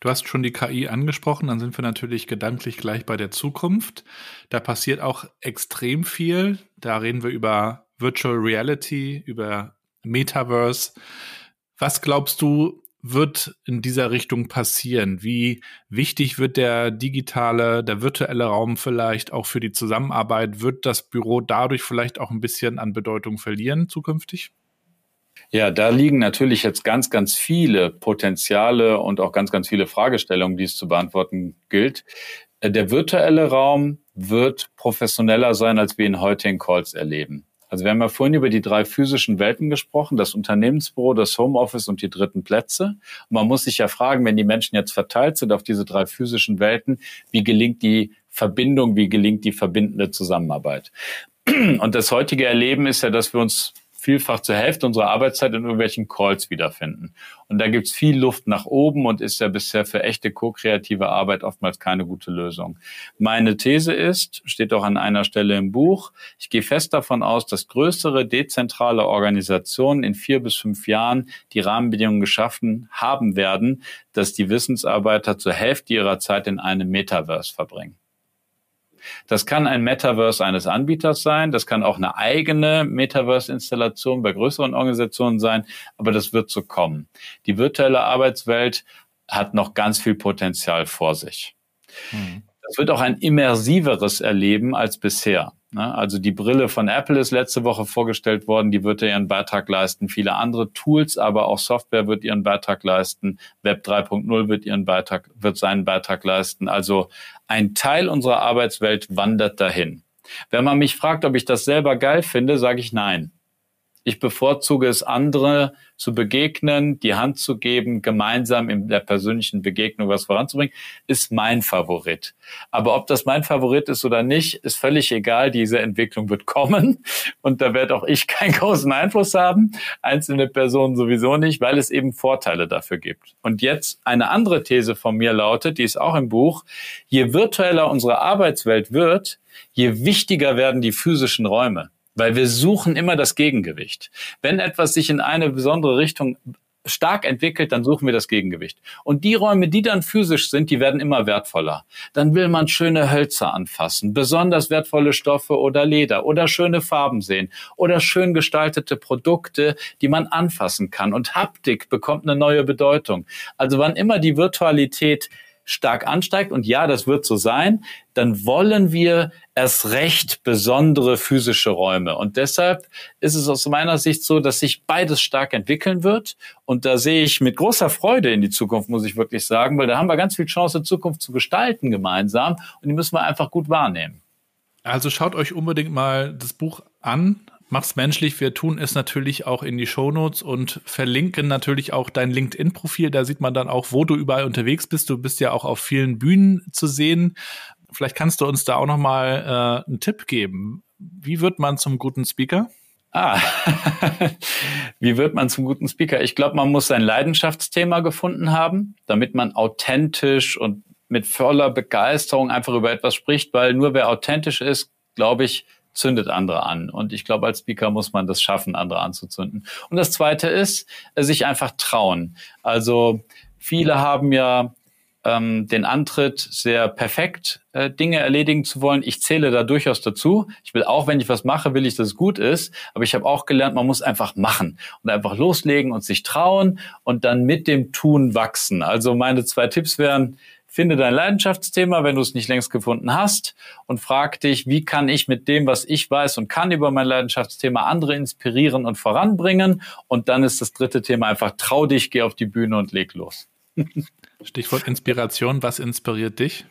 Du hast schon die KI angesprochen, dann sind wir natürlich gedanklich gleich bei der Zukunft. Da passiert auch extrem viel. Da reden wir über Virtual Reality, über Metaverse. Was glaubst du, wird in dieser Richtung passieren? Wie wichtig wird der digitale, der virtuelle Raum vielleicht auch für die Zusammenarbeit? Wird das Büro dadurch vielleicht auch ein bisschen an Bedeutung verlieren zukünftig? Ja, da liegen natürlich jetzt ganz, ganz viele Potenziale und auch ganz, ganz viele Fragestellungen, die es zu beantworten gilt. Der virtuelle Raum wird professioneller sein, als wir ihn heute in Calls erleben. Also wir haben ja vorhin über die drei physischen Welten gesprochen, das Unternehmensbüro, das Homeoffice und die dritten Plätze. Und man muss sich ja fragen, wenn die Menschen jetzt verteilt sind auf diese drei physischen Welten, wie gelingt die Verbindung, wie gelingt die verbindende Zusammenarbeit? Und das heutige Erleben ist ja, dass wir uns vielfach zur Hälfte unserer Arbeitszeit in irgendwelchen Calls wiederfinden. Und da gibt's viel Luft nach oben und ist ja bisher für echte ko-kreative Arbeit oftmals keine gute Lösung. Meine These ist, steht auch an einer Stelle im Buch, ich gehe fest davon aus, dass größere dezentrale Organisationen in vier bis fünf Jahren die Rahmenbedingungen geschaffen haben werden, dass die Wissensarbeiter zur Hälfte ihrer Zeit in einem Metaverse verbringen. Das kann ein Metaverse eines Anbieters sein, das kann auch eine eigene Metaverse-Installation bei größeren Organisationen sein, aber das wird so kommen. Die virtuelle Arbeitswelt hat noch ganz viel Potenzial vor sich. Mhm. Das wird auch ein immersiveres Erleben als bisher. Ne? Also die Brille von Apple ist letzte Woche vorgestellt worden, die wird ja ihren Beitrag leisten. Viele andere Tools, aber auch Software wird ihren Beitrag leisten. Web 3.0 wird ihren Beitrag, wird seinen Beitrag leisten. Also ein Teil unserer Arbeitswelt wandert dahin. Wenn man mich fragt, ob ich das selber geil finde, sage ich nein. Ich bevorzuge es, andere zu begegnen, die Hand zu geben, gemeinsam in der persönlichen Begegnung was voranzubringen, ist mein Favorit. Aber ob das mein Favorit ist oder nicht, ist völlig egal. Diese Entwicklung wird kommen und da werde auch ich (laughs) keinen großen Einfluss haben, einzelne Personen sowieso nicht, weil es eben Vorteile dafür gibt. Und jetzt eine andere These von mir lautet, die ist auch im Buch, je virtueller unsere Arbeitswelt wird, je wichtiger werden die physischen Räume weil wir suchen immer das Gegengewicht. Wenn etwas sich in eine besondere Richtung stark entwickelt, dann suchen wir das Gegengewicht. Und die Räume, die dann physisch sind, die werden immer wertvoller. Dann will man schöne Hölzer anfassen, besonders wertvolle Stoffe oder Leder oder schöne Farben sehen oder schön gestaltete Produkte, die man anfassen kann. Und Haptik bekommt eine neue Bedeutung. Also wann immer die Virtualität stark ansteigt, und ja, das wird so sein, dann wollen wir erst recht besondere physische Räume. Und deshalb ist es aus meiner Sicht so, dass sich beides stark entwickeln wird. Und da sehe ich mit großer Freude in die Zukunft, muss ich wirklich sagen, weil da haben wir ganz viel Chance, Zukunft zu gestalten gemeinsam. Und die müssen wir einfach gut wahrnehmen. Also schaut euch unbedingt mal das Buch an. Mach's menschlich. Wir tun es natürlich auch in die Shownotes und verlinken natürlich auch dein LinkedIn-Profil. Da sieht man dann auch, wo du überall unterwegs bist. Du bist ja auch auf vielen Bühnen zu sehen. Vielleicht kannst du uns da auch noch mal äh, einen Tipp geben. Wie wird man zum guten Speaker? Ah, (laughs) wie wird man zum guten Speaker? Ich glaube, man muss sein Leidenschaftsthema gefunden haben, damit man authentisch und mit voller Begeisterung einfach über etwas spricht, weil nur wer authentisch ist, glaube ich, zündet andere an. Und ich glaube, als Speaker muss man das schaffen, andere anzuzünden. Und das Zweite ist, äh, sich einfach trauen. Also viele haben ja ähm, den Antritt, sehr perfekt äh, Dinge erledigen zu wollen. Ich zähle da durchaus dazu. Ich will auch, wenn ich was mache, will ich, dass es gut ist. Aber ich habe auch gelernt, man muss einfach machen und einfach loslegen und sich trauen und dann mit dem Tun wachsen. Also meine zwei Tipps wären, Finde dein Leidenschaftsthema, wenn du es nicht längst gefunden hast und frag dich, wie kann ich mit dem, was ich weiß und kann über mein Leidenschaftsthema andere inspirieren und voranbringen? Und dann ist das dritte Thema einfach trau dich, geh auf die Bühne und leg los. (laughs) Stichwort Inspiration, was inspiriert dich?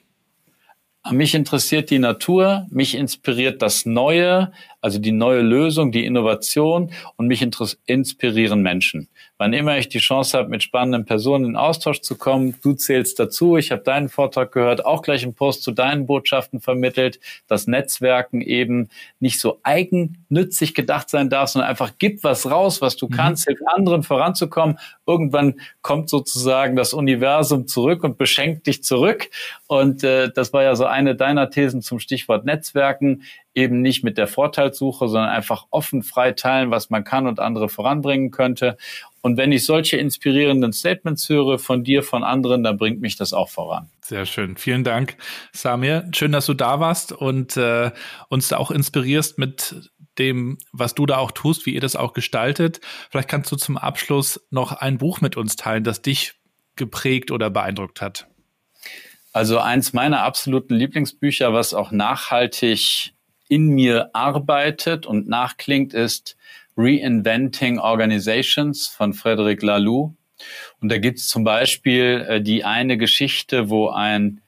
Mich interessiert die Natur, mich inspiriert das Neue, also die neue Lösung, die Innovation und mich inspirieren Menschen. Wann immer ich die Chance habe, mit spannenden Personen in Austausch zu kommen, du zählst dazu, ich habe deinen Vortrag gehört, auch gleich einen Post zu deinen Botschaften vermittelt, dass Netzwerken eben nicht so eigennützig gedacht sein darf, sondern einfach gib was raus, was du mhm. kannst, hilf anderen voranzukommen. Irgendwann kommt sozusagen das Universum zurück und beschenkt dich zurück. Und äh, das war ja so eine deiner Thesen zum Stichwort Netzwerken eben nicht mit der Vorteilssuche, sondern einfach offen frei teilen, was man kann und andere voranbringen könnte. Und wenn ich solche inspirierenden Statements höre von dir, von anderen, dann bringt mich das auch voran. Sehr schön. Vielen Dank, Samir. Schön, dass du da warst und äh, uns da auch inspirierst mit dem, was du da auch tust, wie ihr das auch gestaltet. Vielleicht kannst du zum Abschluss noch ein Buch mit uns teilen, das dich geprägt oder beeindruckt hat. Also eins meiner absoluten Lieblingsbücher, was auch nachhaltig in mir arbeitet und nachklingt, ist Reinventing Organizations von Frederic Laloux. Und da gibt es zum Beispiel äh, die eine Geschichte, wo ein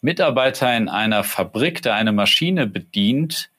Mitarbeiter in einer Fabrik, der eine Maschine bedient,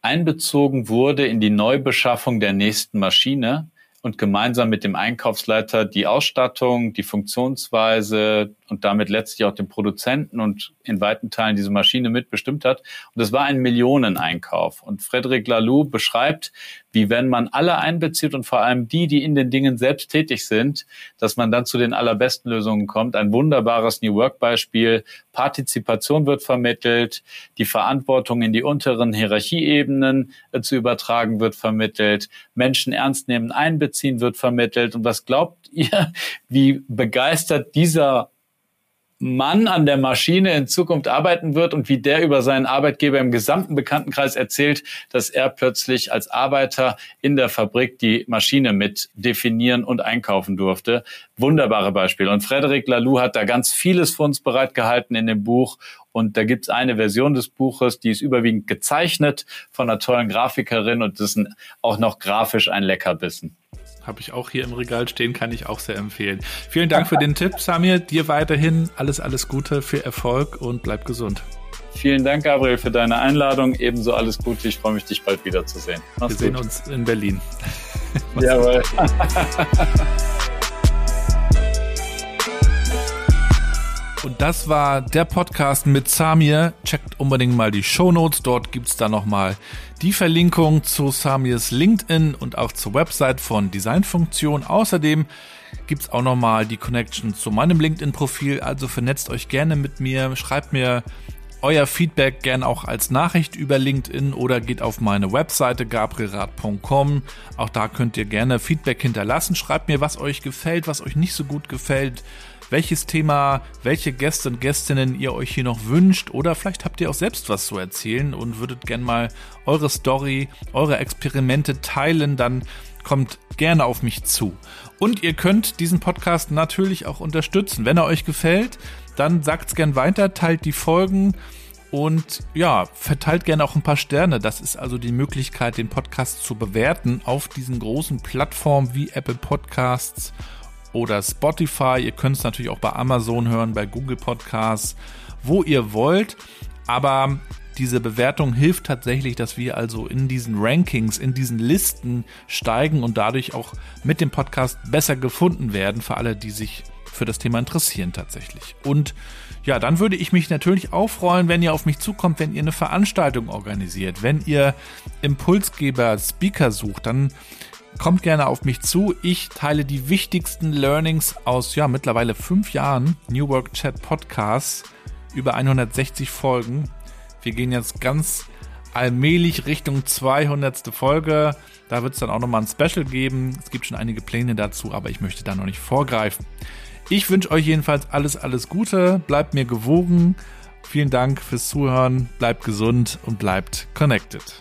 einbezogen wurde in die Neubeschaffung der nächsten Maschine und gemeinsam mit dem Einkaufsleiter die Ausstattung, die Funktionsweise und damit letztlich auch den Produzenten und in weiten Teilen diese Maschine mitbestimmt hat. Und das war ein Millioneneinkauf. Und Frederic Laloux beschreibt, wie wenn man alle einbezieht und vor allem die, die in den Dingen selbst tätig sind, dass man dann zu den allerbesten Lösungen kommt. Ein wunderbares New Work Beispiel. Partizipation wird vermittelt, die Verantwortung in die unteren Hierarchieebenen äh, zu übertragen wird vermittelt, Menschen ernst nehmen, einbeziehen wird vermittelt. Und was glaubt (laughs) ihr, wie begeistert dieser Mann an der Maschine in Zukunft arbeiten wird und wie der über seinen Arbeitgeber im gesamten Bekanntenkreis erzählt, dass er plötzlich als Arbeiter in der Fabrik die Maschine mit definieren und einkaufen durfte. Wunderbare Beispiele. Und Frederic Laloux hat da ganz vieles für uns bereitgehalten in dem Buch. Und da gibt's eine Version des Buches, die ist überwiegend gezeichnet von einer tollen Grafikerin und das ist auch noch grafisch ein Leckerbissen. Habe ich auch hier im Regal stehen, kann ich auch sehr empfehlen. Vielen Dank für den Tipp, Samir. Dir weiterhin alles, alles Gute, viel Erfolg und bleib gesund. Vielen Dank, Gabriel, für deine Einladung. Ebenso alles Gute. Ich freue mich, dich bald wiederzusehen. Mach's Wir sehen uns in Berlin. (laughs) Jawohl. (laughs) Und das war der Podcast mit Samir. Checkt unbedingt mal die Show Notes. Dort gibt's da nochmal die Verlinkung zu Samirs LinkedIn und auch zur Website von Designfunktion. Außerdem gibt's auch nochmal die Connection zu meinem LinkedIn-Profil. Also vernetzt euch gerne mit mir. Schreibt mir euer Feedback gerne auch als Nachricht über LinkedIn oder geht auf meine Webseite gabrielrad.com. Auch da könnt ihr gerne Feedback hinterlassen. Schreibt mir, was euch gefällt, was euch nicht so gut gefällt welches Thema, welche Gäste und Gästinnen ihr euch hier noch wünscht oder vielleicht habt ihr auch selbst was zu erzählen und würdet gern mal eure Story, eure Experimente teilen, dann kommt gerne auf mich zu. Und ihr könnt diesen Podcast natürlich auch unterstützen. Wenn er euch gefällt, dann sagt's gern weiter, teilt die Folgen und ja, verteilt gerne auch ein paar Sterne. Das ist also die Möglichkeit, den Podcast zu bewerten auf diesen großen Plattformen wie Apple Podcasts oder Spotify. Ihr könnt es natürlich auch bei Amazon hören, bei Google Podcasts, wo ihr wollt. Aber diese Bewertung hilft tatsächlich, dass wir also in diesen Rankings, in diesen Listen steigen und dadurch auch mit dem Podcast besser gefunden werden für alle, die sich für das Thema interessieren tatsächlich. Und ja, dann würde ich mich natürlich auch freuen, wenn ihr auf mich zukommt, wenn ihr eine Veranstaltung organisiert, wenn ihr Impulsgeber, Speaker sucht, dann kommt gerne auf mich zu. Ich teile die wichtigsten Learnings aus ja mittlerweile fünf Jahren New Work Chat Podcasts über 160 Folgen. Wir gehen jetzt ganz allmählich Richtung 200. Folge. Da wird es dann auch nochmal ein Special geben. Es gibt schon einige Pläne dazu, aber ich möchte da noch nicht vorgreifen. Ich wünsche euch jedenfalls alles, alles Gute. Bleibt mir gewogen. Vielen Dank fürs Zuhören. Bleibt gesund und bleibt connected.